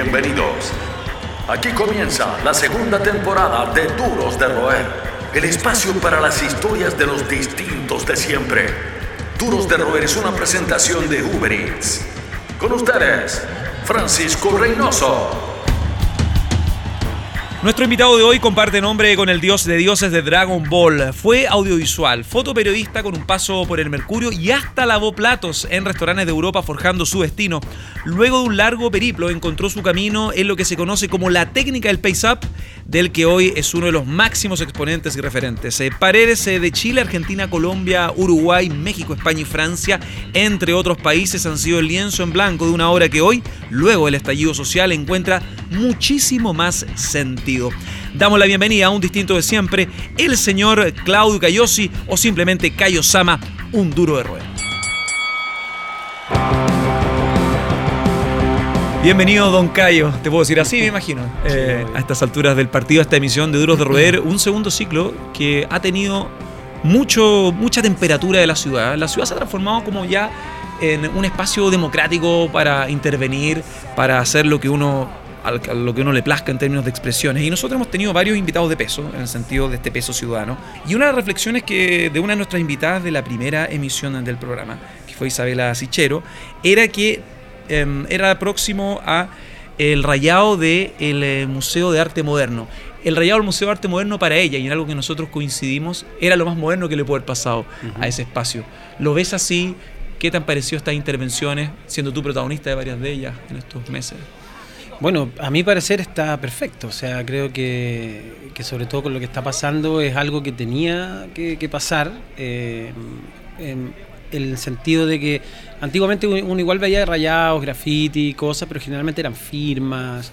Bienvenidos. Aquí comienza la segunda temporada de Duros de Roer, el espacio para las historias de los distintos de siempre. Duros de Roer es una presentación de Uber Eats. Con ustedes, Francisco Reynoso. Nuestro invitado de hoy comparte nombre con el dios de dioses de Dragon Ball. Fue audiovisual, fotoperiodista con un paso por el Mercurio y hasta lavó platos en restaurantes de Europa forjando su destino. Luego de un largo periplo encontró su camino en lo que se conoce como la técnica del pace-up, del que hoy es uno de los máximos exponentes y referentes. Eh, Paredes eh, de Chile, Argentina, Colombia, Uruguay, México, España y Francia, entre otros países, han sido el lienzo en blanco de una obra que hoy, luego del estallido social, encuentra muchísimo más sentido. Damos la bienvenida a un distinto de siempre, el señor Claudio Cayosi o simplemente Cayo Sama, un duro de roer. Bienvenido, don Cayo. Te puedo decir así, me imagino. Eh, a estas alturas del partido, a esta emisión de Duros de Roer, un segundo ciclo que ha tenido mucho, mucha temperatura de la ciudad. La ciudad se ha transformado como ya en un espacio democrático para intervenir, para hacer lo que uno a lo que uno le plazca en términos de expresiones. Y nosotros hemos tenido varios invitados de peso, en el sentido de este peso ciudadano. Y una de las reflexiones que de una de nuestras invitadas de la primera emisión del programa, que fue Isabela Sichero, era que em, era próximo a el rayado del eh, Museo de Arte Moderno. El rayado del Museo de Arte Moderno para ella, y en algo que nosotros coincidimos, era lo más moderno que le puede haber pasado a ese espacio. ¿Lo ves así? ¿Qué te han parecido estas intervenciones, siendo tú protagonista de varias de ellas en estos meses? Bueno, a mi parecer está perfecto. O sea, creo que, sobre todo con lo que está pasando es algo que tenía que, pasar. Eh, en el sentido de que antiguamente uno igual veía rayados, graffiti, cosas, pero generalmente eran firmas.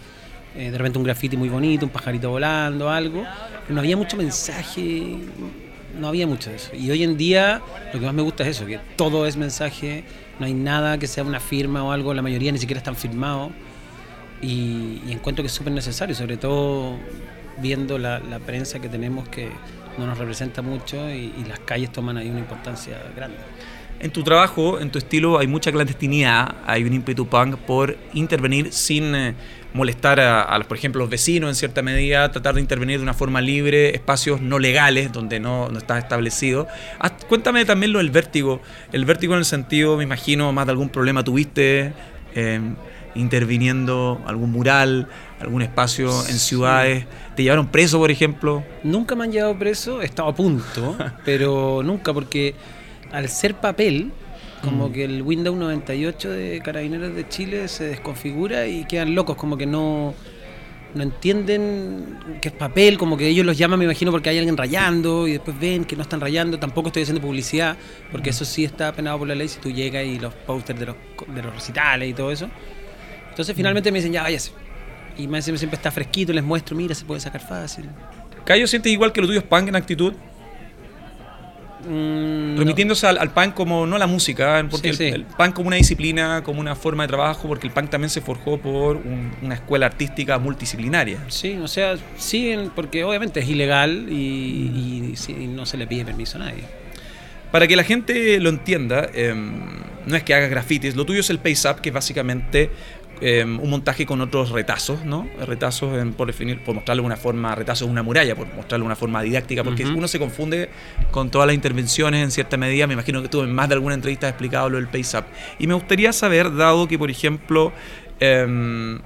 Eh, de repente un graffiti muy bonito, un pajarito volando, algo. No había mucho mensaje, no había mucho de eso. Y hoy en día lo que más me gusta es eso, que todo es mensaje, no hay nada que sea una firma o algo, la mayoría ni siquiera están firmados y, encuentro que es súper necesario, sobre todo viendo la, prensa que tenemos que no nos representa mucho y, las calles toman ahí una importancia grande. En tu trabajo, en tu estilo, hay mucha clandestinidad, hay un ímpetu punk por intervenir sin eh, molestar a, por ejemplo, los vecinos en cierta medida, tratar de intervenir de una forma libre, espacios no legales donde no, no está establecido. cuéntame también lo del vértigo. El vértigo en el sentido, me imagino, más de algún problema tuviste. Eh, interviniendo algún mural, algún espacio en ciudades. ¿Te llevaron preso, por ejemplo? Nunca me han llevado preso, he estado a punto, pero nunca, porque al ser papel, como mm. que el Windows 98 de Carabineros de Chile se desconfigura y quedan locos, como que no, no entienden que es papel, como que ellos los llaman, me imagino, porque hay alguien rayando y después ven que no están rayando. Tampoco estoy haciendo publicidad, porque mm. eso sí está penado por la ley si tú llegas y los posters de los, de los recitales y todo eso. Entonces finalmente me dicen, ya váyase. Y me dicen, siempre está fresquito, les muestro, mira, se puede sacar fácil. ¿Cayo sientes igual que lo tuyo es punk en actitud? Mm, Remitiéndose al, punk como, no la música, porque el, punk como una disciplina, como una forma de trabajo, porque el punk también se forjó por una escuela artística multidisciplinaria. Sí, o sea, sí, porque obviamente es ilegal y, no se le pide permiso a nadie. Para que la gente lo entienda, em, no es que hagas grafitis, lo tuyo es el Pace Up, que es básicamente Em, un montaje con otros retazos, ¿no? Retazos, por definir, por mostrarle una forma, retazos de una muralla, por mostrarle una forma didáctica, porque uno se confunde con todas las intervenciones en cierta medida. Me imagino que tú en más de alguna entrevista has explicado lo del pace up. Y me gustaría saber, dado que, por ejemplo, em,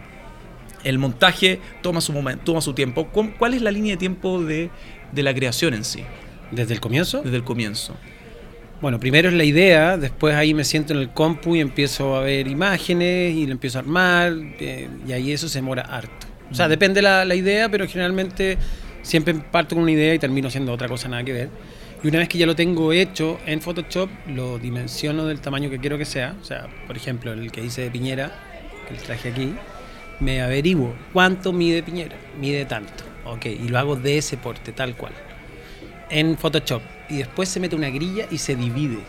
el montaje toma su momento, toma su tiempo, ¿cuál es la línea de tiempo de, de la creación en sí? ¿Desde el comienzo? Desde el comienzo. Bueno, primero es la idea, después ahí me siento en el compu y empiezo a ver imágenes y lo empiezo a armar eh, y ahí eso se demora harto. O sea, depende la, la idea, pero generalmente siempre parto con una idea y termino haciendo otra cosa nada que ver. Y una vez que ya lo tengo hecho en Photoshop, lo dimensiono del tamaño que quiero que sea. O sea, por ejemplo, el que hice de Piñera, que el traje aquí, me averiguo cuánto mide Piñera. Mide tanto. Ok, y lo hago de ese porte, tal cual. En Photoshop y después se mete una grilla y se divide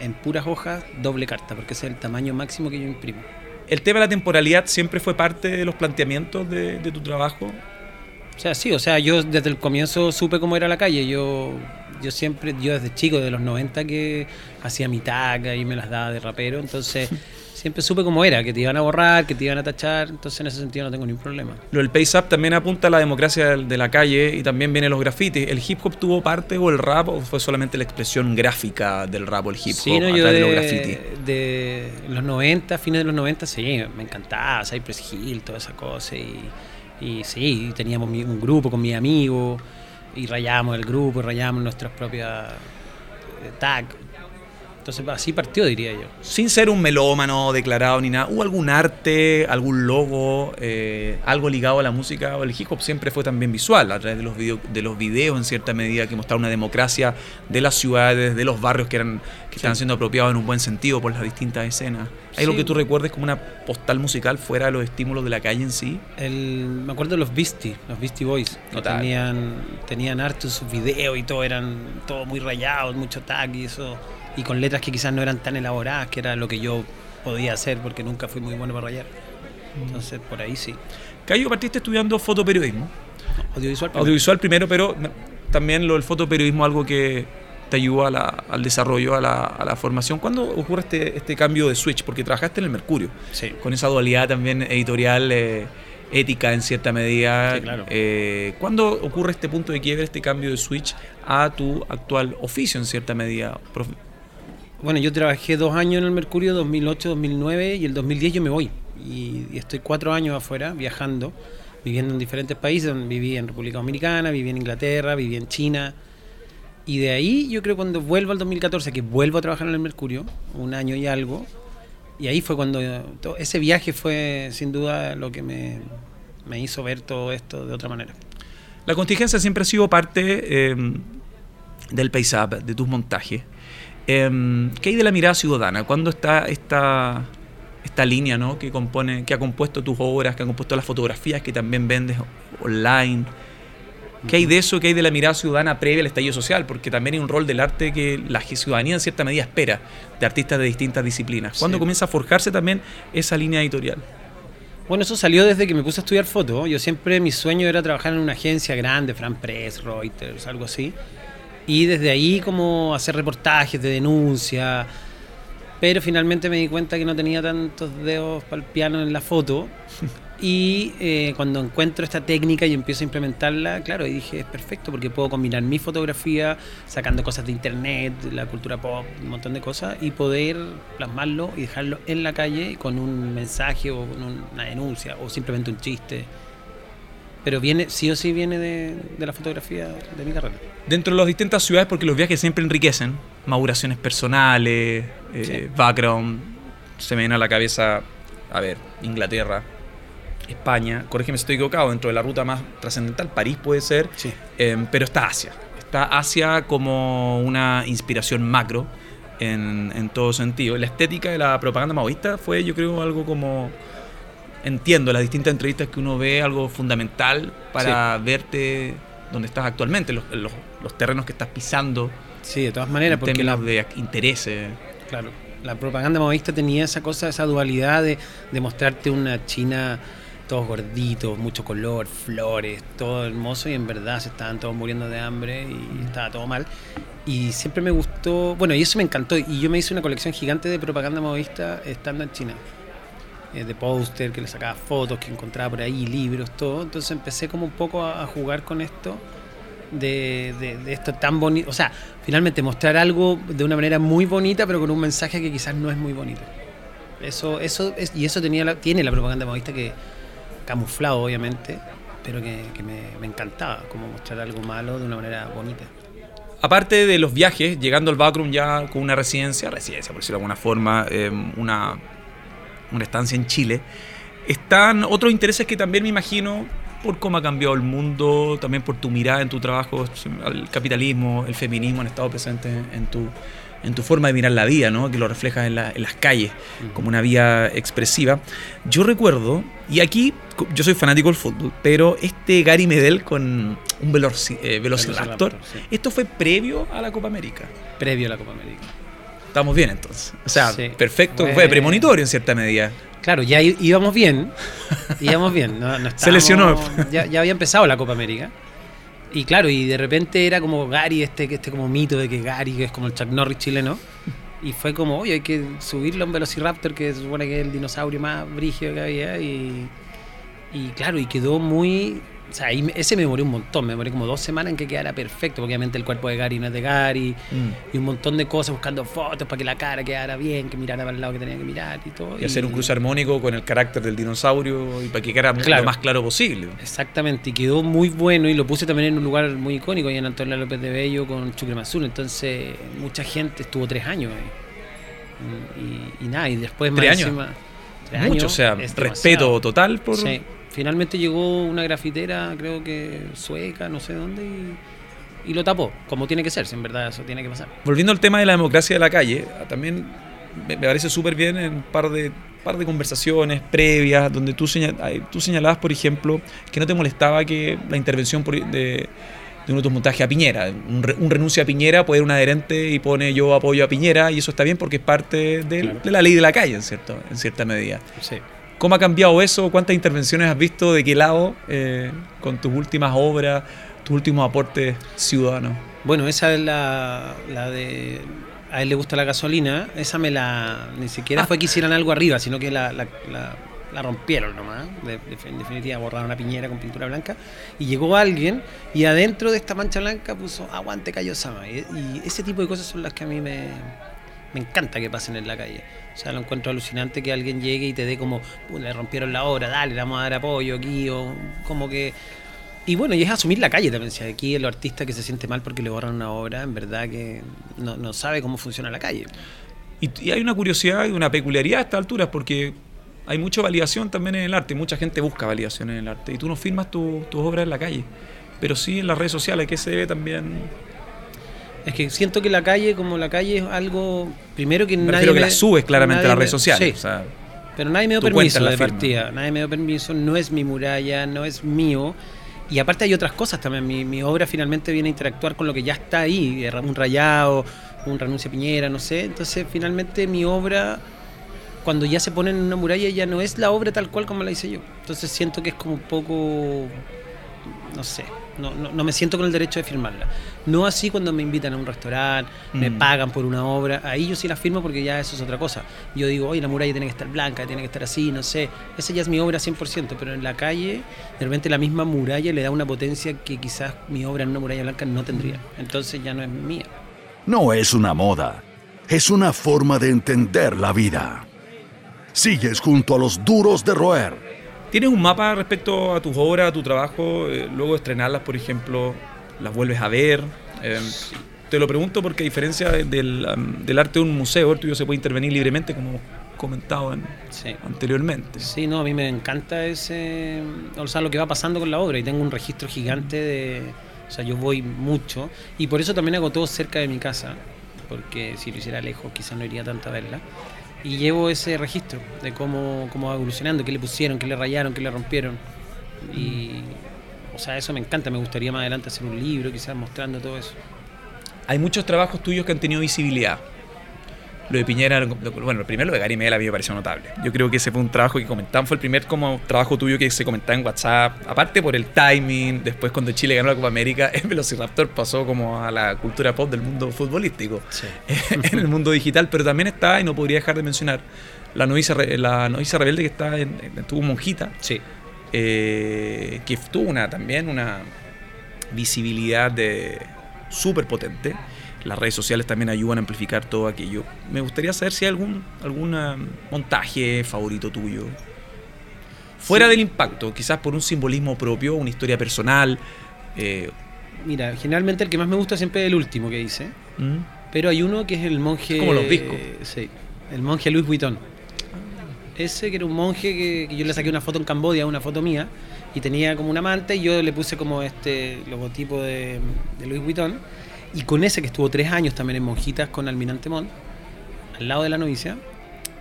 en puras hojas doble carta, porque ese es el tamaño máximo que yo imprimo. ¿El tema de la temporalidad siempre fue parte de los planteamientos de, tu trabajo? O sea, sí, o sea, yo desde el comienzo supe cómo era la calle. Yo, yo siempre, yo desde chico, de los 90 que hacía mi taca y me las daba de rapero, entonces siempre supe cómo era, que te iban a borrar, que te iban a tachar, entonces en ese sentido no tengo ningún problema. Lo del Pace Up también apunta a la democracia de la calle y también vienen los grafitis. ¿El hip hop tuvo parte o el rap o fue solamente la expresión gráfica del rap o el hip hop sí, no, yo de, los grafitis? De los 90, fines de los 90, sí, me encantaba Cypress Hill, toda esa cosa y, y sí, teníamos un grupo con mis amigos y rayábamos el grupo, rayábamos nuestras propias eh, tags entonces así partió, diría yo. Sin ser un melómano declarado ni nada, ¿hubo algún arte, algún logo, eh, algo ligado a la música? El hip hop siempre fue también visual, a través de los, video, de los videos en cierta medida que mostraron una democracia de las ciudades, de los barrios que, eran, que estaban siendo apropiados en un buen sentido por las distintas escenas. ¿Hay algo que tú recuerdes como una postal musical fuera de los estímulos de la calle en sí? El, me acuerdo de los Beastie, los Beastie Boys, que tenían, tenían arte en sus videos y todo, eran todo muy rayados, mucho tag y eso y con letras que quizás no eran tan elaboradas, que era lo que yo podía hacer porque nunca fui muy bueno para rayar. Entonces, por ahí sí. Cayo, partiste estudiando fotoperiodismo. audiovisual primero. Audiovisual primero, pero también lo del fotoperiodismo algo que te ayudó al desarrollo, a la, formación. ¿Cuándo ocurre este, este cambio de switch? Porque trabajaste en el Mercurio, sí. con esa dualidad también editorial, eh, ética en cierta medida. Sí, claro. Eh, ¿Cuándo ocurre este punto de quiebre, este cambio de switch a tu actual oficio en cierta medida? Bueno, yo trabajé dos años en el Mercurio, 2008, 2009 y el 2010 yo me voy. Y, estoy cuatro años afuera viajando, viviendo en diferentes países. Viví en República Dominicana, viví en Inglaterra, viví en China. Y de ahí yo creo cuando vuelvo al 2014, que vuelvo a trabajar en el Mercurio, un año y algo, y ahí fue cuando ese viaje fue sin duda lo que me, hizo ver todo esto de otra manera. La contingencia siempre ha sido parte eh, del paisaje, de tus montajes. Em, ¿Qué hay de la mirada ciudadana? ¿Cuándo está esta, esta línea ¿no? que, compone, que ha compuesto tus obras, que ha compuesto las fotografías que también vendes online? ¿Qué hay de eso? ¿Qué hay de la mirada ciudadana previa al estallido social? Porque también hay un rol del arte que la ciudadanía en cierta medida espera de artistas de distintas disciplinas. ¿Cuándo comienza a forjarse también esa línea editorial? Bueno, eso salió desde que me puse a estudiar foto. Yo siempre, mi sueño era trabajar en una agencia grande, Fran Press, Reuters, algo así. Y desde ahí como hacer reportajes de denuncia. Pero finalmente me di cuenta que no tenía tantos dedos para el piano en la foto. Y eh, cuando encuentro esta técnica y empiezo a implementarla, claro, y dije, es perfecto porque puedo combinar mi fotografía, sacando cosas de internet, la cultura pop, un montón de cosas, y poder plasmarlo y dejarlo en la calle con un mensaje o con una denuncia o simplemente un chiste. Pero viene, sí o sí viene de, la fotografía de mi carrera. Dentro de las distintas ciudades, porque los viajes siempre enriquecen, maduraciones personales, eh, background, se me viene a la cabeza, a ver, Inglaterra, España, corrígeme si estoy equivocado, dentro de la ruta más trascendental, París puede ser, sí. Em, pero está Asia. Está Asia como una inspiración macro en, en todo sentido. La estética de la propaganda maoísta fue, yo creo, algo como entiendo las distintas entrevistas que uno ve algo fundamental para verte donde estás actualmente, los, los, terrenos que estás pisando. Sí, de todas maneras, en porque la, de intereses. Claro, la propaganda maoísta tenía esa cosa, esa dualidad de, de mostrarte una China todos gorditos, mucho color, flores, todo hermoso y en verdad se estaban todos muriendo de hambre y estaba todo mal. Y siempre me gustó, bueno, y eso me encantó. Y yo me hice una colección gigante de propaganda maoísta estando en China. Eh, de póster, que le sacaba fotos, que encontraba por ahí, libros, todo. Entonces empecé como un poco a, jugar con esto, de, de, esto tan bonito. O sea, finalmente mostrar algo de una manera muy bonita, pero con un mensaje que quizás no es muy bonito. Eso, eso es, y eso tenía tiene la propaganda modista que camuflado, obviamente, pero que, me, encantaba, como mostrar algo malo de una manera bonita aparte de los viajes, llegando al backroom ya con una residencia, residencia por decirlo de alguna forma, eh, una una estancia en Chile, están otros intereses que también me imagino por cómo ha cambiado el mundo, también por tu mirada en tu trabajo, el capitalismo, el feminismo han estado presentes en tu, en tu forma de mirar la vida, ¿no? que lo reflejas en, las calles como una vía expresiva. Yo recuerdo, y aquí yo soy fanático del fútbol, pero este Gary Medel con un eh, Velociraptor, ¿esto fue previo a la Copa América? Previo a la Copa América. Estamos bien entonces. O sea, perfecto, fue premonitorio en cierta medida. Claro, ya íbamos bien. íbamos bien. Se lesionó. Ya, había empezado la Copa América. Y claro, y de repente era como Gary, este, este como mito de que Gary que es como el Chuck Norris chileno. Y fue como, oye, hay que subirlo a un Velociraptor, que se supone que es el dinosaurio más brígido que había. Y, y claro, y quedó muy o sea, ahí ese me demoré un montón, me demoré como dos semanas en que quedara perfecto, porque obviamente el cuerpo de Gary no es de Gary, mm. y un montón de cosas buscando fotos para que la cara quedara bien, que mirara para el lado que tenía que mirar y todo. Y, hacer un cruce armónico con el carácter del dinosaurio y para que quedara lo más claro posible. Exactamente, y quedó muy bueno y lo puse también en un lugar muy icónico, ahí en Antonio López de Bello con Chucre Azul, entonces mucha gente estuvo tres años ahí. Y, nada, y después ¿Tres años? Mucho, o sea, respeto total por... Sí finalmente llegó una grafitera, creo que sueca, no sé dónde, y, lo tapó, como tiene que ser, si en verdad eso tiene que pasar. Volviendo al tema de la democracia de la calle, también me parece súper bien en un par de, par de conversaciones previas, donde tú, tú señalabas, por ejemplo, que no te molestaba que la intervención de, de de tus montajes a Piñera. Un, renuncio a Piñera puede ir un adherente y pone yo apoyo a Piñera y eso está bien porque es parte de, la ley de la calle, en, cierto, en cierta medida. Sí. ¿Cómo ha cambiado eso? ¿Cuántas intervenciones has visto? ¿De qué lado? Eh, con tus últimas obras, tus últimos aportes ciudadanos. Bueno, esa es la, de a él le gusta la gasolina, esa me la. Ni siquiera ah. fue que hicieran algo arriba, sino que la, rompieron nomás. en definitiva, borraron una piñera con pintura blanca. Y llegó alguien y adentro de esta mancha blanca puso aguante Sama. Y, y ese tipo de cosas son las que a mí me, me encanta que pasen en la calle. O sea, lo encuentro alucinante que alguien llegue y te dé como, le rompieron la obra, dale, le vamos a dar apoyo aquí, o como que... Y bueno, y es asumir la calle también. Si aquí el artista que se siente mal porque le borran una obra, en verdad que no, sabe cómo funciona la calle. Y, hay una curiosidad y una peculiaridad a estas alturas porque hay mucha validación también en el arte. Mucha gente busca validación en el arte. Y tú no firmas tus obras en la calle. Pero sí en las redes sociales, que se ve también es que siento que la calle, como la calle es algo. Primero que nadie. Prefiero que la subes claramente a las redes sociales. pero nadie me dio permiso de partida. Nadie me dio permiso, no es mi muralla, no es mío. Y aparte hay otras cosas también. Mi, mi obra finalmente viene a interactuar con lo que ya está ahí. Un rayado, un renuncia a Piñera, no sé. Entonces finalmente mi obra, cuando ya se pone en una muralla, ya no es la obra tal cual como la hice yo. Entonces siento que es como un poco. No sé no, no, me siento con el derecho de firmarla. No así cuando me invitan a un restaurante, me mm. pagan por una obra, ahí yo sí la firmo porque ya eso es otra cosa. Yo digo, oye, la muralla tiene que estar blanca, tiene que estar así, no sé. Esa ya es mi obra 100%, pero en la calle, de repente la misma muralla le da una potencia que quizás mi obra en una muralla blanca no tendría. Entonces ya no es mía. No es una moda, es una forma de entender la vida. Sigues junto a los duros de roer ¿Tienes un mapa respecto a tus obras, a tu trabajo? Eh, luego de estrenarlas, por ejemplo, las vuelves a ver. Eh, te lo pregunto porque a diferencia del, arte de un museo, el tuyo se puede intervenir libremente, como comentado anteriormente. Sí, no, a mí me encanta ese, o sea, lo que va pasando con la obra y tengo un registro gigante de, o sea, yo voy mucho y por eso también hago todo cerca de mi casa, porque si lo hiciera lejos quizás no iría tanto a verla y llevo ese registro de cómo, cómo va evolucionando, qué le pusieron, qué le rayaron, qué le rompieron. Y, o sea, eso me encanta, me gustaría más adelante hacer un libro, quizás mostrando todo eso. Hay muchos trabajos tuyos que han tenido visibilidad. Lo de Piñera, bueno, el primero lo de Gary Medel a mí me pareció notable. Yo creo que ese fue un trabajo que comentaban, fue el primer como trabajo tuyo que se comentaba en WhatsApp. Aparte por el timing, después cuando Chile ganó la Copa América, el Velociraptor pasó como a la cultura pop del mundo futbolístico, en el mundo digital, pero también está, y no podría dejar de mencionar, la novicia, la novicia rebelde que está en, estuvo monjita, sí. Eh, que tuvo una, también una visibilidad de súper potente las redes sociales también ayudan a amplificar todo aquello. Me gustaría saber si hay algún, algún montaje favorito tuyo. Fuera del impacto, quizás por un simbolismo propio, una historia personal. Eh, Mira, generalmente el que más me gusta siempre es el último que hice. ¿Mm? Pero hay uno que es el monje. como los discos. sí, el monje Luis Vuitton. Ese que era un monje que, yo le saqué una foto en Cambodia, una foto mía, y tenía como un amante, y yo le puse como este logotipo de, de Luis Vuitton y con ese que estuvo tres años también en Monjitas con Almirante Montt, al lado de la novicia,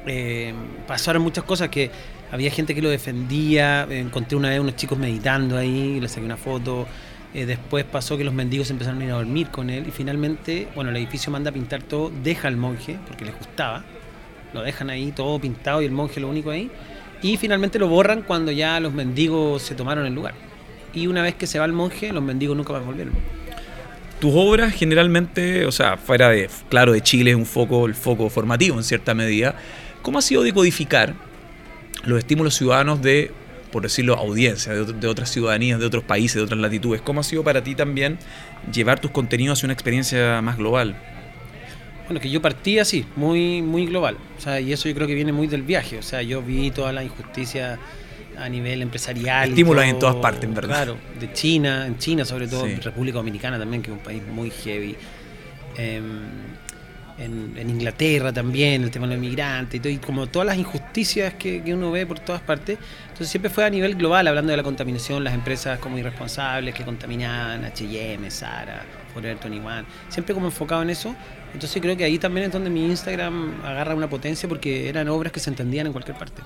eh, pasaron muchas cosas que había gente que lo defendía, encontré una vez unos chicos meditando ahí, le saqué una foto, eh, después pasó que los mendigos empezaron a ir a dormir con él y finalmente, bueno, el edificio manda a pintar todo, deja al monje, porque les gustaba, lo dejan ahí todo pintado y el monje lo único ahí, y finalmente lo borran cuando ya los mendigos se tomaron el lugar. Y una vez que se va el monje, los mendigos nunca más volvieron. Tus obras generalmente, o sea, fuera de, claro, de Chile es un foco, el foco formativo en cierta medida. ¿Cómo ha sido decodificar los estímulos ciudadanos de, por decirlo, audiencia, de, de, otras ciudadanías, de otros países, de otras latitudes? ¿Cómo ha sido para ti también llevar tus contenidos hacia una experiencia más global? Bueno, que yo partí así, muy, muy global. O sea, y eso yo creo que viene muy del viaje. O sea, yo vi toda la injusticia a nivel empresarial. Estímulos en todas partes, en verdad. Claro, de China, en China sobre todo, sí. República Dominicana también, que es un país muy heavy. Eh, en, en, Inglaterra también, el tema de los inmigrantes y, todo, y como todas las injusticias que, que, uno ve por todas partes. Entonces siempre fue a nivel global, hablando de la contaminación, las empresas como irresponsables que contaminaban, H&M, Zara, Forever 21, siempre como enfocado en eso. Entonces creo que ahí también es donde mi Instagram agarra una potencia porque eran obras que se entendían en cualquier parte.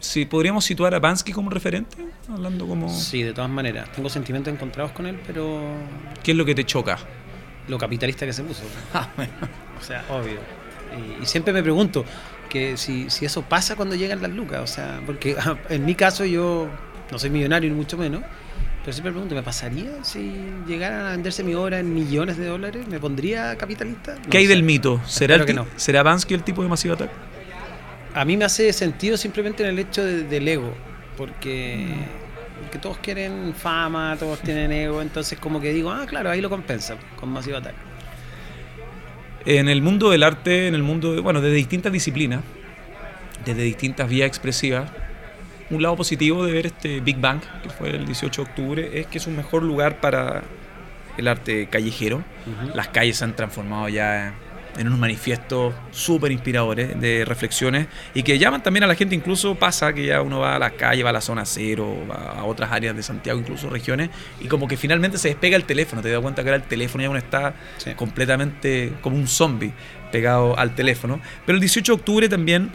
Sí, ¿Podríamos situar a Bansky como referente? Hablando como... Sí, de todas maneras. Tengo sentimientos encontrados con él, pero... ¿Qué es lo que te choca? Lo capitalista que se puso. Ah, bueno. O sea, obvio. Y, y, siempre me pregunto que si, si eso pasa cuando llegan las lucas. O sea, porque en mi caso yo no soy millonario ni mucho menos. Pero siempre me pregunto, ¿me pasaría si llegaran a venderse mi obra en millones de dólares? ¿Me pondría capitalista? No ¿Qué hay sé. del mito? ¿Será, el que no. ¿Será Bansky el tipo de Massive Attack? A mí me hace sentido simplemente en el hecho de, del ego. Porque, porque todos quieren fama, todos tienen ego. Entonces como que digo, ah, claro, ahí lo compensa con Massive Attack. En el mundo del arte, en el mundo, de, bueno, desde distintas disciplinas, desde distintas vías expresivas, un lado positivo de ver este Big Bang, que fue el 18 de octubre, es que es un mejor lugar para el arte callejero. Uh -huh. Las calles se han transformado ya en unos manifiestos súper inspiradores de reflexiones y que llaman también a la gente, incluso pasa que ya uno va a la calle, va a la zona cero, va a otras áreas de Santiago, incluso regiones, y como que finalmente se despega el teléfono, te das cuenta que ahora el teléfono ya uno está sí. completamente como un zombie pegado al teléfono. Pero el 18 de octubre también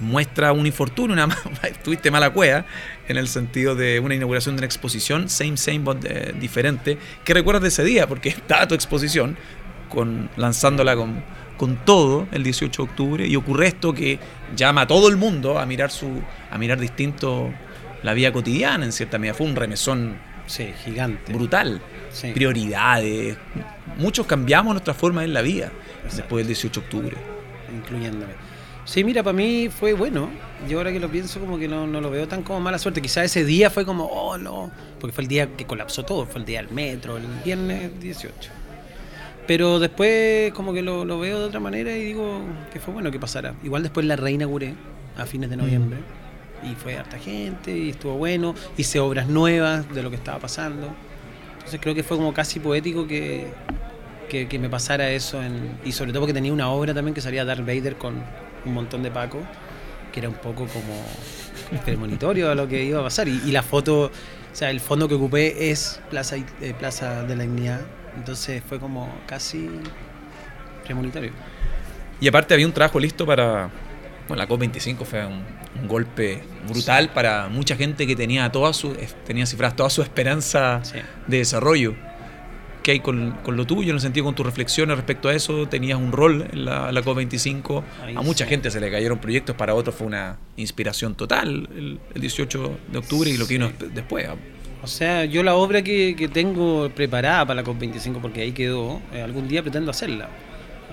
muestra un infortunio, una tuviste mala cueva, en el sentido de una inauguración de una exposición, same, same, but eh, diferente. ¿Qué recuerdas de ese día? Porque estaba tu exposición, con, lanzándola con, con todo el 18 de octubre, y ocurre esto que llama a todo el mundo a mirar, su, a mirar distinto la vida cotidiana, en cierta medida. Fue un remesón sí, gigante. brutal. Sí. Prioridades. Muchos cambiamos nuestra forma en la vida Exacto. después del 18 de octubre. Incluyéndome. Sí, mira, para mí fue bueno. Yo ahora que lo pienso, como que no, no lo veo tan como mala suerte. Quizás ese día fue como, oh no, porque fue el día que colapsó todo, fue el día del metro, el viernes 18. Pero después como que lo, lo veo de otra manera y digo que fue bueno que pasara. Igual después la reinauguré a fines de noviembre mm. y fue harta gente y estuvo bueno. Hice obras nuevas de lo que estaba pasando. Entonces creo que fue como casi poético que, que, que me pasara eso. En, y sobre todo porque tenía una obra también que salía Darth Vader con un montón de Paco, que era un poco como premonitorio a lo que iba a pasar. Y, y, la foto, o sea, el fondo que ocupé es Plaza, eh, Plaza de la Dignidad. Entonces fue como casi premonitorio. Y aparte había un trabajo listo para... Bueno, la COP25 fue un, un golpe brutal sí. para mucha gente que tenía, toda su, tenía cifradas toda su esperanza sí. de desarrollo que hay con, con, lo tuyo, en el sentido con tus reflexiones respecto a eso, tenías un rol en la, la COP25, Ahí a mucha sí. gente se le cayeron proyectos, para otros fue una inspiración total el, el 18 de octubre y lo que vino después. O sea, yo la obra que, que tengo preparada para la COP25, porque ahí quedó, eh, algún día pretendo hacerla.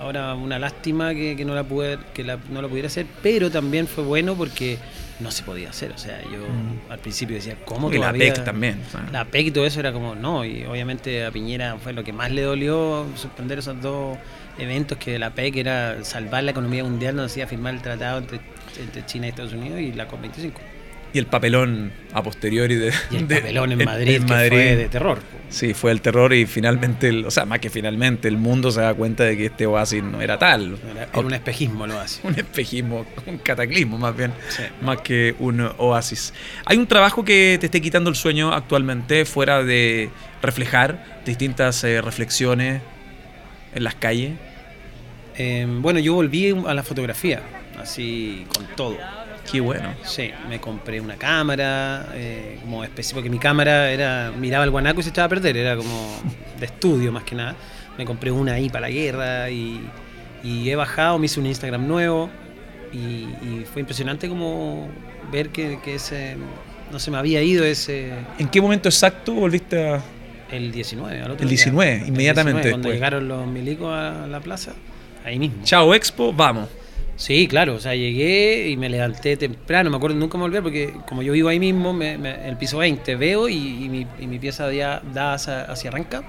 Ahora, una lástima que, que no, la pude, que la, no la pudiera hacer, pero también fue bueno porque no se podía hacer. O sea, yo mm. al principio decía, ¿cómo que todavía? la PEC también. ¿sabes? La PEC y todo eso era como, no. Y obviamente a Piñera fue lo que más le dolió suspender esos dos eventos que la PEC era salvar la economía mundial, nos hacía firmar el tratado entre, entre China y Estados Unidos y la COP25 y el papelón a posteriori de, y el de, papelón en Madrid, en Madrid. fue de terror sí fue el terror y finalmente el, o sea más que finalmente el mundo se da cuenta de que este oasis no era tal. Era, era un espejismo el oasis. Un espejismo un cataclismo más bien sí. más que un oasis. Hay un trabajo que te esté quitando el sueño actualmente fuera de reflejar distintas eh, reflexiones en las calles. Eh, bueno yo volví a la fotografía así con todo Qué bueno. Sí, me compré una cámara, eh, como especie, porque mi cámara era miraba el guanaco y se echaba a perder, era como de estudio más que nada. Me compré una ahí para la guerra y, y he bajado, me hice un Instagram nuevo y, y fue impresionante como ver que, que, ese, no se me había ido ese... ¿En qué momento exacto volviste a...? El 19, al otro El día. 19, El inmediatamente 19, Cuando después. llegaron los milicos a la plaza, ahí mismo. Chao Expo, vamos. Sí, claro, o sea, llegué y me levanté temprano, me acuerdo nunca me volver porque como yo vivo ahí mismo, me- me- el piso 20, veo y, mi, pieza ya da hacia, hacia arranca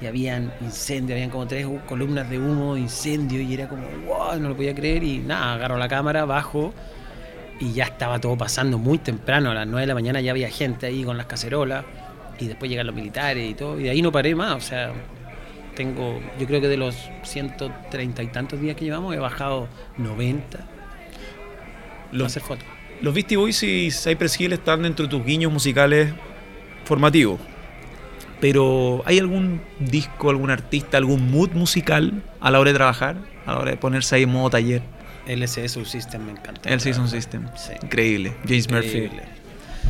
y habían incendios, habían como tres columnas de humo, incendio y era como, wow, no lo podía creer y nada, agarro la cámara, bajo y ya estaba todo pasando muy temprano, a las 9 de la mañana ya había gente ahí con las cacerolas y después llegan los militares y todo y de ahí no paré más, o sea, tengo, yo creo que de los 130 y tantos días que llevamos he bajado 90 a Los, hacer fotos. los Beastie Boys y Cypress Hill están dentro de tus guiños musicales formativos. Pero ¿hay algún disco, algún artista, algún mood musical a la hora de trabajar? A la hora de ponerse ahí en modo taller. LSE Subsystem me encanta. Season System. Sí. Increíble. James Murphy.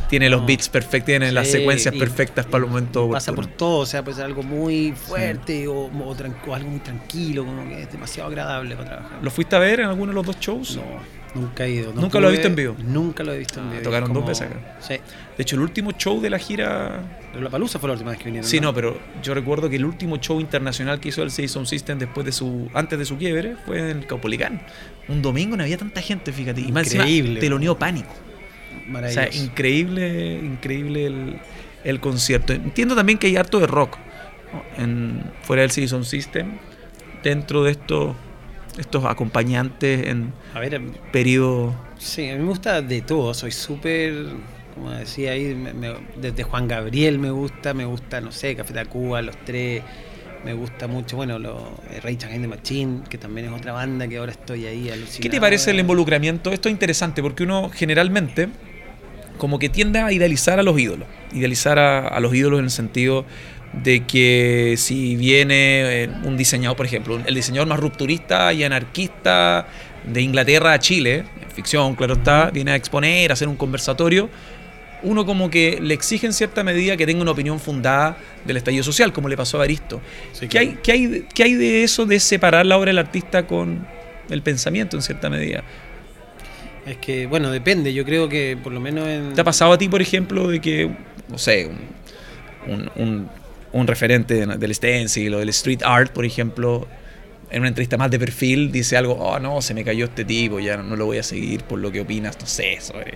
Tiene los beats perfectos, tiene las secuencias y- perfectas para el momento. Pasa por todo, o sea, puede ser algo muy fuerte o, o tran- o algo muy tranquilo, como que es demasiado agradable para trabajar. ¿Lo fuiste a ver en alguno de los dos shows? No, nunca he ido. no ¿Nunca lo pude- visto en vivo? Nunca lo he visto en Ah, vivo. tocaron dos veces acá. Sí. De hecho, el último show de la gira. La palusa fue la última vez que vinieron. Sí, no, pero yo recuerdo que el último show internacional que hizo el Season System después de su. antes de su quiebre fue en el Caupolicán. Un domingo no había tanta gente, fíjate. Y más encima, Increíble. teloneó pánico. O Maravilloso. sea, increíble, increíble el, el concierto. Entiendo también que hay harto de rock ¿no? en, fuera del Season System, dentro de estos, estos acompañantes en A ver, periodo. Sí, a mí me gusta de todo, soy súper, como decía ahí, me- me- desde Juan Gabriel me gusta, me gusta, no sé, Café Tacuba, Los Tres, me gusta mucho, bueno, los eh, Rage Against the Machine, que también es otra banda que ahora estoy ahí alucinado. ¿Qué te parece el involucramiento? Esto es interesante porque uno generalmente como que tiende a idealizar a los ídolos. Idealizar a, a los ídolos en el sentido de que si viene eh, un diseñador, por ejemplo, el diseñador más rupturista y anarquista de Inglaterra a Chile, en ficción, claro está, viene a exponer, a hacer un conversatorio, uno como que le exige en cierta medida que tenga una opinión fundada del estallido social, como le pasó a Baristo. Sí, ¿Qué, hay, qué, hay, de- qué hay de eso de separar la obra del artista con el pensamiento en cierta medida? Es que, bueno, depende, yo creo que por lo menos en... ¿Te ha pasado a ti, por ejemplo, de que, no sé, un, un, un- un referente del stencil o del street art, por ejemplo, en una entrevista más de perfil, dice algo, oh no, se me cayó este tipo, ya no lo voy a seguir por lo que opinas, no sé, sobre...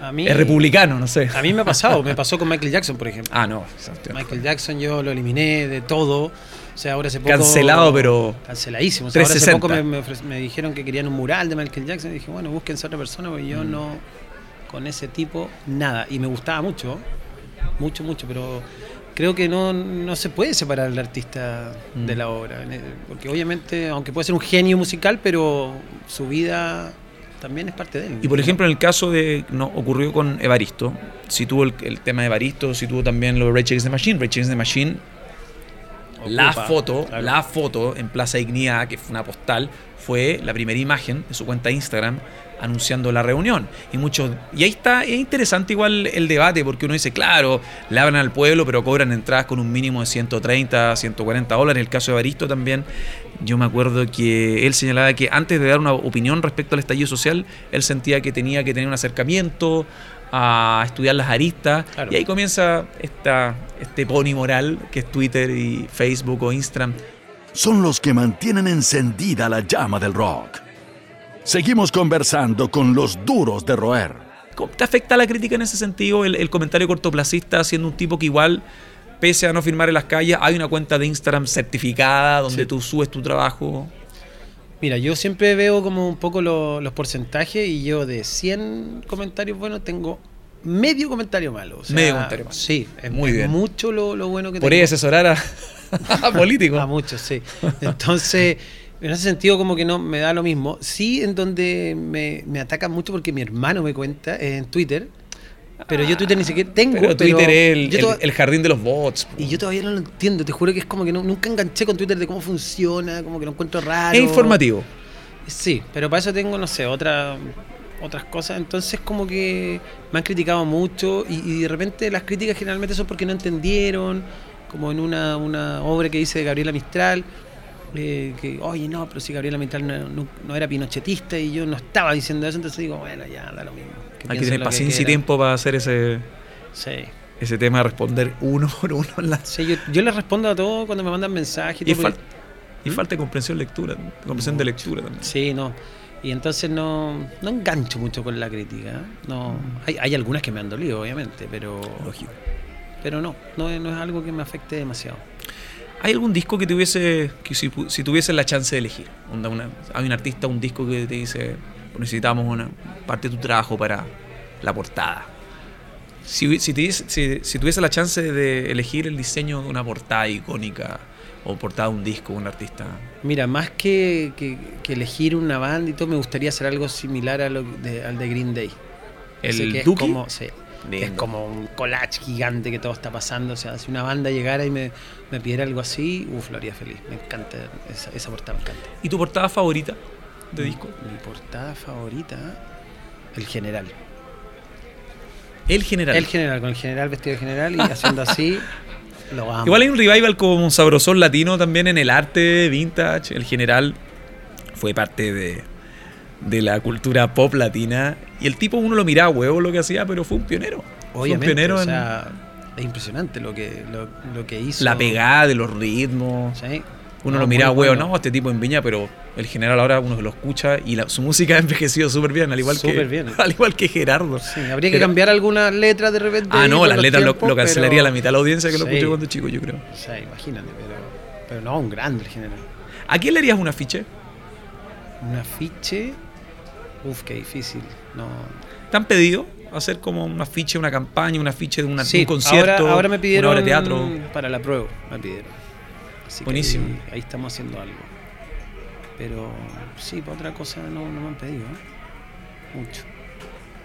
A mí, Es republicano, no sé. A mí me ha pasado, me pasó con Michael Jackson, por ejemplo. Ah, no. exacto. Michael Jackson yo lo eliminé de todo. O sea, ahora hace poco... Cancelado, pero Canceladísimo. O sea, ahora hace 360. poco me, me me dijeron que querían un mural de Michael Jackson y dije, bueno, búsquense otra persona porque Mm. yo no... Con ese tipo, nada. Y me gustaba mucho, mucho, mucho, pero creo que no, no se puede separar al artista de Mm. la obra. Porque obviamente, aunque puede ser un genio musical, pero su vida también es parte de él. Y por ejemplo, en el caso de. No, ocurrió con Evaristo. Si tuvo el, el tema de Evaristo, si tuvo también lo de Rage Against the Machine. Rage Against the Machine, la foto, claro. la foto en Plaza Dignidad, que fue una postal, fue la primera imagen de su cuenta de Instagram anunciando la reunión. Y muchos. Y ahí está, es interesante igual el debate, porque uno dice, claro, le hablan al pueblo, pero cobran entradas con un mínimo de 130, 140 dólares. En el caso de Evaristo también. Yo me acuerdo que él señalaba que antes de dar una opinión respecto al estallido social, él sentía que tenía que tener un acercamiento a estudiar las aristas. Claro. Y ahí comienza esta, este pony moral que es Twitter y Facebook o Instagram. son los que mantienen encendida la llama del rock. Seguimos conversando con los duros de roer. ¿Cómo ¿Te afecta la crítica en ese sentido? El, el comentario cortoplacista siendo un tipo que igual, pese a no firmar en las calles, hay una cuenta de Instagram certificada donde Sí. tú subes tu trabajo. Mira, yo siempre veo como un poco lo- los porcentajes y yo de 100 comentarios buenos tengo medio comentario malo. o sea, Medio comentario malo. Sí, es Muy bien. mucho lo, lo bueno que ahí asesorar a, a políticos. A muchos, sí. Entonces, en ese sentido como que no me da lo mismo. Sí, en donde me, me atacan mucho porque mi hermano me cuenta en Twitter. Pero yo Twitter ni siquiera tengo. Pero Twitter es el, el- jardín de los bots. y yo todavía no lo entiendo, te juro que es como que no- nunca enganché con Twitter de cómo funciona, como que lo encuentro raro. Es informativo. Sí, pero para eso tengo, no sé, otra, otras cosas. Entonces como que me han criticado mucho y, y de repente las críticas generalmente son porque no entendieron, como en una, una obra que hice de Gabriela Mistral, eh, que, oye, no, pero si Gabriela Mistral no, no- no era pinochetista y yo no estaba diciendo eso, entonces digo, bueno, ya, da lo mismo. que Hay que tener paciencia y tiempo para hacer ese. Sí. ese tema de responder uno por uno. En la... Sí, yo, yo les respondo a todos cuando me mandan mensajes. Y, todo, fal- porque- y falta de comprensión lectura, comprensión de lectura también. Sí, no. Y entonces no, no engancho mucho con la crítica. ¿eh? No, hay, hay algunas que me han dolido, obviamente, pero, Lógico. pero no, no, no es algo que me afecte demasiado. ¿Hay algún disco que tuviese, que si, si tuviese la chance de elegir? Onda, una- hay un artista, un disco que te dice, necesitamos una parte de tu trabajo para la portada. Si, si, te si, si tuviese la chance de elegir el diseño de una portada icónica o portada de un disco, un artista. Mira, más que, que- que elegir una banda y todo, me gustaría hacer algo similar a lo de- al de Green Day. ¿El Dookie? como, sí, es como un collage gigante que todo está pasando. O sea, si una banda llegara y me, me pidiera algo así, uff, lo haría feliz. Me encanta, esa, esa portada me encanta. ¿Y tu portada favorita de disco? Mi portada favorita, el general. El general. El general, con el general vestido de general y haciendo así, lo amo. Igual hay un revival como un sabrosón latino también en el arte vintage. El general fue parte de, de la cultura pop latina. Y el tipo uno lo miraba huevo lo que hacía, pero fue un pionero. fue un Obviamente, pionero o en sea, es impresionante lo que, lo, lo que hizo. la pegada de los ritmos. Sí. Uno No, lo miraba huevo, bueno. no, este tipo en Viña, pero el general ahora uno lo escucha y la- su música ha envejecido súper bien, al igual que bien. al igual que Gerardo. Sí, habría que Pero- cambiar algunas letras de repente. Ah, no, las letras lo, tiempos, lo cancelaría pero- la mitad de la audiencia que lo Sí. escuché cuando chico, yo creo. O sea, imagínate, pero, pero no, un grande el general. ¿A quién le harías un afiche? Un afiche. Uf, qué difícil. No. ¿Te han pedido hacer como un afiche, una campaña, un afiche de Sí, un concierto, ahora, ahora me pidieron una obra de teatro? para la prueba, me pidieron. Así Buenísimo. ahí, ahí estamos haciendo algo. Pero sí, para otra cosa no, no me han pedido, ¿eh? Mucho.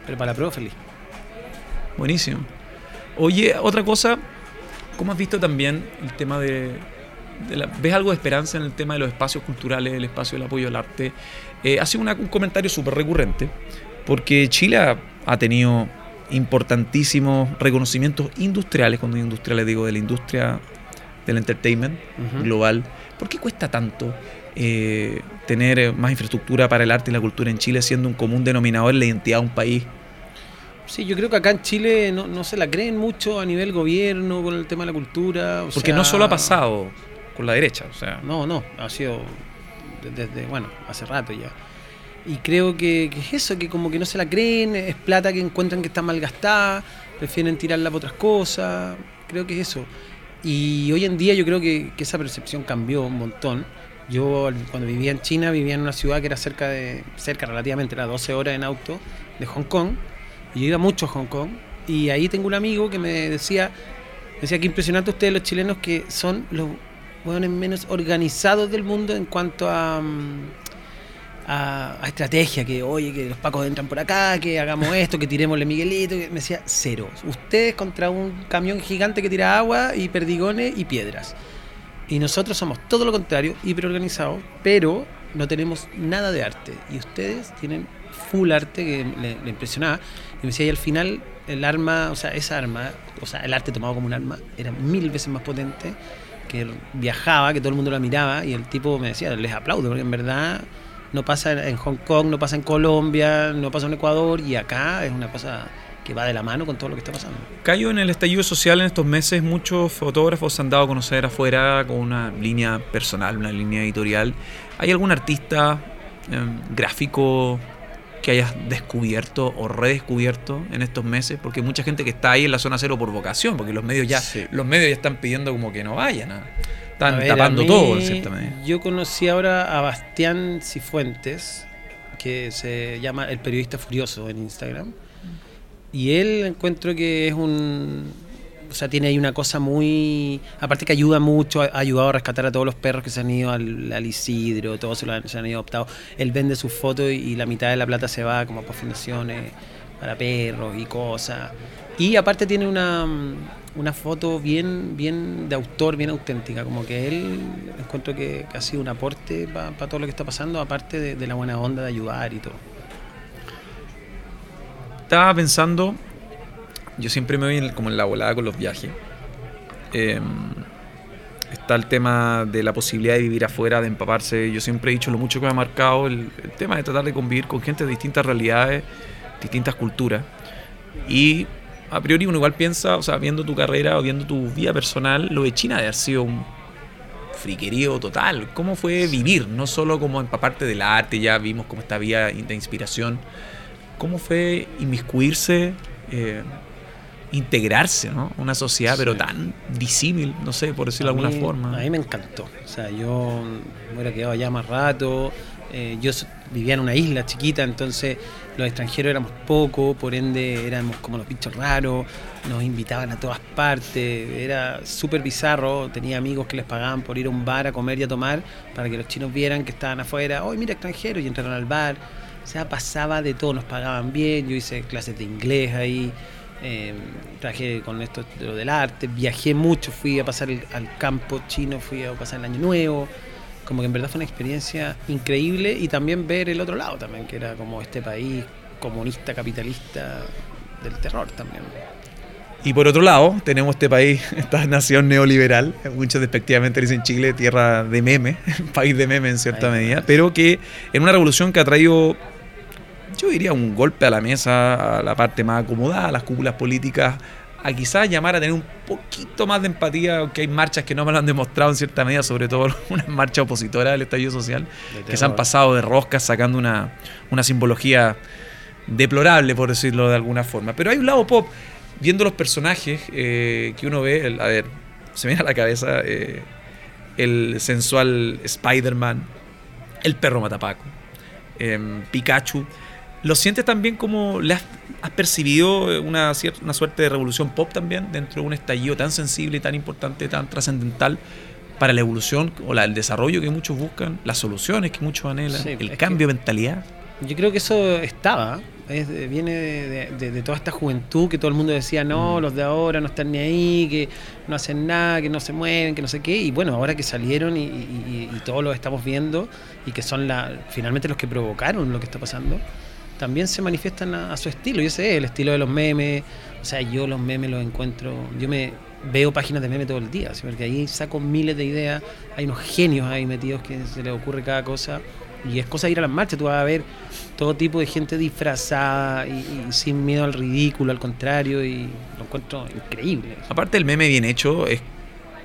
Pero para la prueba feliz. Buenísimo. Oye, otra cosa, ¿cómo has visto también el tema de... de la- ¿Ves algo de esperanza en el tema de los espacios culturales, el espacio del apoyo al arte? Eh, ha sido una- un comentario súper recurrente, porque Chile ha, ha tenido importantísimos reconocimientos industriales, cuando digo industriales digo de la industria del entertainment Ujú. global. ¿Por qué cuesta tanto eh, tener eh, más infraestructura para el arte y la cultura en Chile, siendo un común denominador en la identidad de un país? Sí, yo creo que acá en Chile no, no se la creen mucho a nivel gobierno con el tema de la cultura. o Porque sea, no solo ha pasado con la derecha, o sea, No, no, ha sido de- desde, bueno, hace rato ya. Y creo que, es eso, que como que no se la creen, es plata que encuentran que está mal gastada, prefieren tirarla por otras cosas, creo que es eso. Y hoy en día yo creo que, esa percepción cambió un montón. Yo cuando vivía en China vivía en una ciudad que era cerca de, cerca relativamente, era 12 horas en auto de Hong Kong, y yo iba mucho a Hong Kong, y ahí tengo un amigo que me decía, decía que impresionante ustedes los chilenos que son los hueones menos organizados del mundo en cuanto a, mm, a, a estrategia, que oye, que los pacos entran por acá, que hagamos esto, que tiremosle Miguelito, me decía cero. Ustedes contra un camión gigante que tira agua y perdigones y piedras. Y nosotros somos todo lo contrario, hiperorganizados, pero no tenemos nada de arte. Y ustedes tienen full arte que le, le impresionaba. Y me decía, y al final el arma, o sea, esa arma, o sea, el arte tomado como un arma, era mil veces más potente, que viajaba, que todo el mundo la miraba, y el tipo me decía, les aplaudo, porque en verdad no pasa en Hong Kong, no pasa en Colombia, no pasa en Ecuador, y acá es una cosa que va de la mano con todo lo que está pasando. Cayo en el estallido social en estos meses, muchos fotógrafos se han dado a conocer afuera con una línea personal, una línea editorial. ¿Hay algún artista eh, gráfico que hayas descubierto o redescubierto en estos meses? Porque hay mucha gente que está ahí en la zona cero por vocación, porque los medios ya, Sí. los medios ya están pidiendo como que no vayan. ¿ah? Están ver, tapando mí, todo en cierta medida. Yo conocí ahora a Bastián Cifuentes, que se llama El Periodista Furioso en Instagram. Y él encuentro que es un. O sea, tiene ahí una cosa muy. Aparte que ayuda mucho, ha ha ayudado a rescatar a todos los perros que se han ido al, al Isidro, todos se, lo han, se han ido adoptados. Él vende sus fotos y, y la mitad de la plata se va como para fundaciones para perros y cosas. Y aparte tiene una, una foto bien, bien de autor, bien auténtica. Como que él encuentro que, ha sido un aporte para todo lo que está pasando, aparte de, la buena onda de ayudar y todo. Estaba pensando, yo siempre me voy como en la volada con los viajes. Eh, está el tema de la posibilidad de vivir afuera, de empaparse. Yo siempre he dicho lo mucho que me ha marcado el, el tema de tratar de convivir con gente de distintas realidades, distintas culturas. Y a priori uno igual piensa, o sea, viendo tu carrera o viendo tu vida personal, lo de China debe haber sido un friquerío total. ¿Cómo fue vivir? No solo como empaparte del arte, ya vimos cómo esta vía de inspiración. ¿Cómo fue inmiscuirse, eh, integrarse, ¿no? Una sociedad, pero tan disímil, no sé, por decirlo de alguna forma. A mí me encantó. O sea, yo me hubiera quedado allá más rato. Eh, yo vivía en una isla chiquita, entonces los extranjeros éramos pocos, por ende éramos como los bichos raros, nos invitaban a todas partes, era súper bizarro, tenía amigos que les pagaban por ir a un bar a comer y a tomar para que los chinos vieran que estaban afuera, hoy mira extranjeros y entraron al bar, o sea, pasaba de todo, nos pagaban bien, yo hice clases de inglés ahí. Eh, trabajé con esto del arte, viajé mucho, fui a pasar al campo chino, fui a pasar el año nuevo, como que en verdad fue una experiencia increíble y también ver el otro lado también, que era como este país comunista, capitalista del terror también. Y por otro lado, tenemos este país, esta nación neoliberal, muchos despectivamente dicen Chile, tierra de meme, país de meme en cierta medida, pero que en una revolución que ha traído, yo diría, un golpe a la mesa, a la parte más acomodada, a las cúpulas políticas, a quizás llamar a tener un poquito más de empatía, aunque hay marchas que no me lo han demostrado en cierta medida, sobre todo una marcha opositora del estallido social, que se han pasado de roscas sacando una, una simbología deplorable, por decirlo de alguna forma. Pero hay un lado pop, viendo los personajes eh, que uno ve, a ver, se me viene a la cabeza eh, el sensual Spider-Man, el perro Matapaco, em, Pikachu. ¿Lo sientes también como le has, percibido una, una suerte de revolución pop también dentro de un estallido tan sensible, tan importante, tan trascendental para la evolución o la, el desarrollo que muchos buscan, las soluciones que muchos anhelan, el cambio de mentalidad? Yo creo que eso estaba, viene de, toda esta juventud que todo el mundo decía, no, mm. los de ahora no están ni ahí, que no hacen nada, que no se mueven, que no sé qué. Y bueno, ahora que salieron y, todos lo estamos viendo y que son la, finalmente los que provocaron lo que está pasando, también se manifiestan a, su estilo. Yo sé, el estilo de los memes. O sea, yo los memes los encuentro. Yo me veo páginas de memes todo el día, porque ahí saco miles de ideas. Hay unos genios ahí metidos que se les ocurre cada cosa. Y es cosa de ir a las marchas, tú vas a ver todo tipo de gente disfrazada y, sin miedo al ridículo, al contrario, y lo encuentro increíble. Aparte el meme bien hecho es,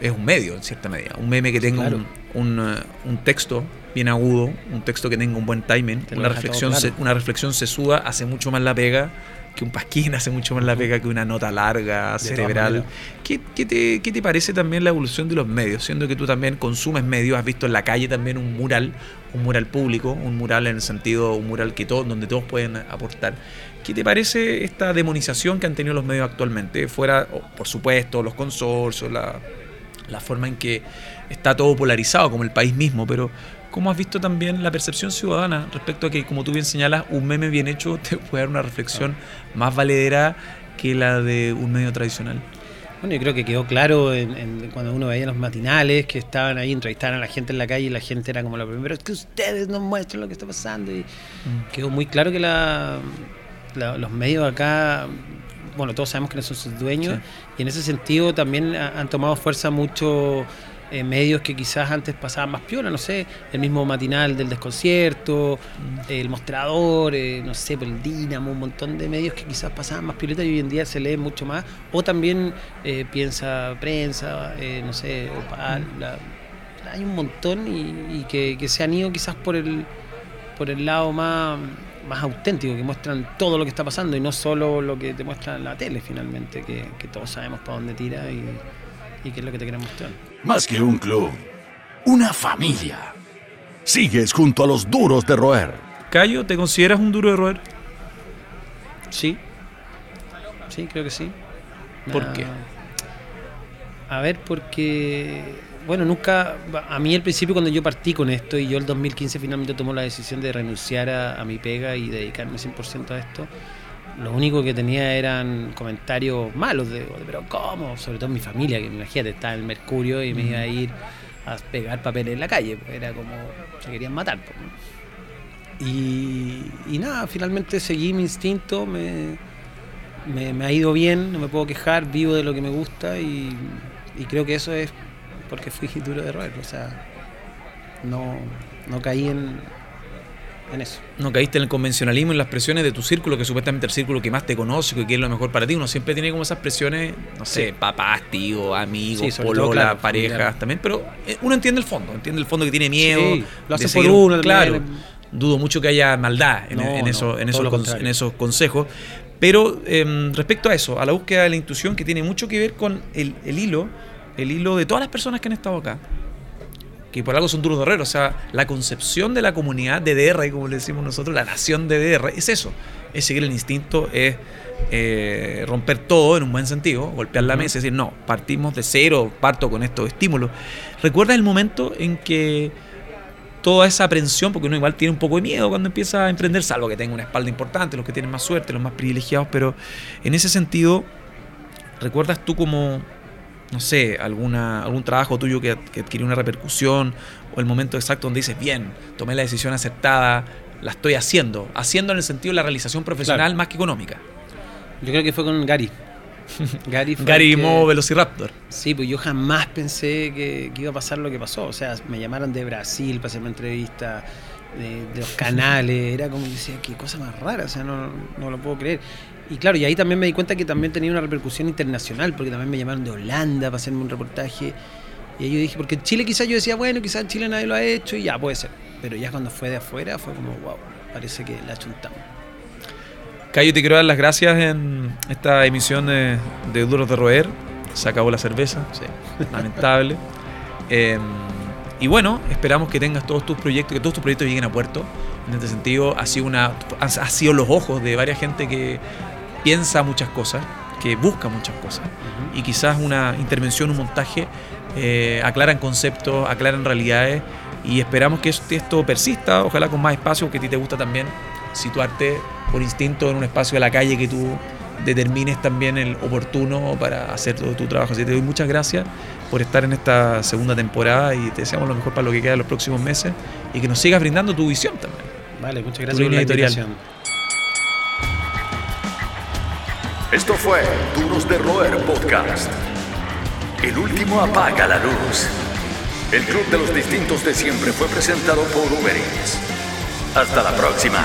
es un medio, en cierta medida. Un meme que tenga un, uh, un, texto bien agudo, un texto que tenga un buen timing, una reflexión, se, una reflexión sesuda hace mucho más la pega que un pasquín hace mucho más la pega que una nota larga, cerebral. ¿Qué, te, ¿Qué, te, parece también la evolución de los medios? Siendo que tú también consumes medios, has visto en la calle también un mural, un mural público, un mural en el sentido, un mural que todo, donde todos pueden aportar. ¿Qué te parece esta demonización que han tenido los medios actualmente? Fuera, por supuesto, los consorcios, la, la forma en que está todo polarizado, como el país mismo, pero ¿Cómo has visto también la percepción ciudadana respecto a que, como tú bien señalas, un meme bien hecho te puede dar una reflexión más valedera que la de un medio tradicional? Bueno, yo creo que quedó claro cuando uno veía los matinales que estaban ahí, entrevistaban a la gente en la calle y la gente era como lo primero, es que ustedes nos muestran lo que está pasando. Y mm. quedó muy claro que la, los medios acá, bueno, todos sabemos que no son sus dueños y en ese sentido también han tomado fuerza mucho eh, medios que quizás antes pasaban más piola, no sé, el mismo matinal del desconcierto, mm. el mostrador, eh, no sé, el Dinamo, un montón de medios que quizás pasaban más pioleta y hoy en día se leen mucho más. O también eh, piensa prensa, no sé, Opal, mm. hay un montón y, que, se han ido quizás por el, por el lado más más auténtico, que muestran todo lo que está pasando y no solo lo que te muestra la tele finalmente, que, que todos sabemos para dónde tira y, ¿Y qué es lo que te queremos mostrar? Más que un club, una familia. Sigues junto a los duros de roer. Cayo, ¿te consideras un duro de roer? Sí. Sí, creo que sí. ¿Por qué? A ver, porque, bueno, nunca, a mí al principio cuando yo partí con esto y yo el 2015 finalmente tomó la decisión de renunciar a, a mi pega y dedicarme 100% a esto, lo único que tenía eran comentarios malos de, pero ¿cómo? Sobre todo mi familia, que imagínate, estaba en el Mercurio y me iba a ir a pegar papeles en la calle, pues, era como, se querían matar. Pues, y, nada, finalmente seguí mi instinto, me, me, ha ido bien, no me puedo quejar, vivo de lo que me gusta y, creo que eso es porque fui duro de roer, o sea, no, no caí en, en eso. No caíste en el convencionalismo, en las presiones de tu círculo, que supuestamente el círculo que más te conoce, que quiere lo mejor para ti. Uno siempre tiene como esas presiones, no sé, papás, tíos, amigos, Sí, polola, todo, claro, parejas familiar. también. Pero eh, uno entiende el fondo, entiende el fondo que tiene miedo. Sí, lo hace por uno Claro. también. Dudo mucho que haya maldad en, No, en no, eso- en todo esos, en esos consejos. Pero em, respecto a eso, a la búsqueda de la intuición que tiene mucho que ver con el, el hilo, el hilo de todas las personas que han estado acá, que por algo son duros de herrero, o sea, la concepción de la comunidad de DR, como le decimos nosotros, la nación de DR, es eso, es seguir el instinto, es eh, romper todo en un buen sentido, golpear la mesa y decir, no, partimos de cero, parto con estos estímulos. ¿Recuerdas el momento en que toda esa aprensión, porque uno igual tiene un poco de miedo cuando empieza a emprender, salvo que tenga una espalda importante, los que tienen más suerte, los más privilegiados, pero en ese sentido, ¿recuerdas tú como, no sé, alguna, algún trabajo tuyo que, que adquirió una repercusión o el momento exacto donde dices, bien, tomé la decisión acertada, la estoy haciendo, haciendo en el sentido de la realización profesional Claro. más que económica? Yo creo que fue con Gary. Gary, Gary que- Mo Velociraptor. Sí, pues yo jamás pensé que, que iba a pasar lo que pasó. O sea, me llamaron de Brasil para hacer una entrevista, de, de los canales. Era como que decía, qué cosa más rara, o sea, no, no lo puedo creer. Y claro, y ahí también me di cuenta que también tenía una repercusión internacional, porque también me llamaron de Holanda para hacerme un reportaje. Y ahí yo dije, porque en Chile quizás yo decía, bueno, quizás en Chile nadie lo ha hecho y ya puede ser. Pero ya cuando fue de afuera fue como, wow, parece que la chuntamos. Cayo, te quiero dar las gracias en esta emisión de, de Duros de Roer. Se acabó la cerveza, sí, lamentable. Eh, y bueno, esperamos que tengas todos tus proyectos, que todos tus proyectos lleguen a puerto. En este sentido, ha sido, una, ha, ha sido los ojos de varias gente que piensa muchas cosas, que busca muchas cosas. Y quizás una intervención, un montaje, eh, aclaran conceptos, aclaran realidades. Y esperamos que esto, persista, ojalá con más espacio, que a ti te gusta también situarte por instinto en un espacio de la calle que tú determines también el oportuno para hacer todo tu trabajo. Así que te doy muchas gracias por estar en esta segunda temporada y te deseamos lo mejor para lo que queda de los próximos meses y que nos sigas brindando tu visión también. Vale, muchas gracias por la editorial. invitación. Esto fue Duros de Roer Podcast. El último apaga la luz. El Club de los Distintos de Siempre fue presentado por Uber Eats. Hasta la próxima.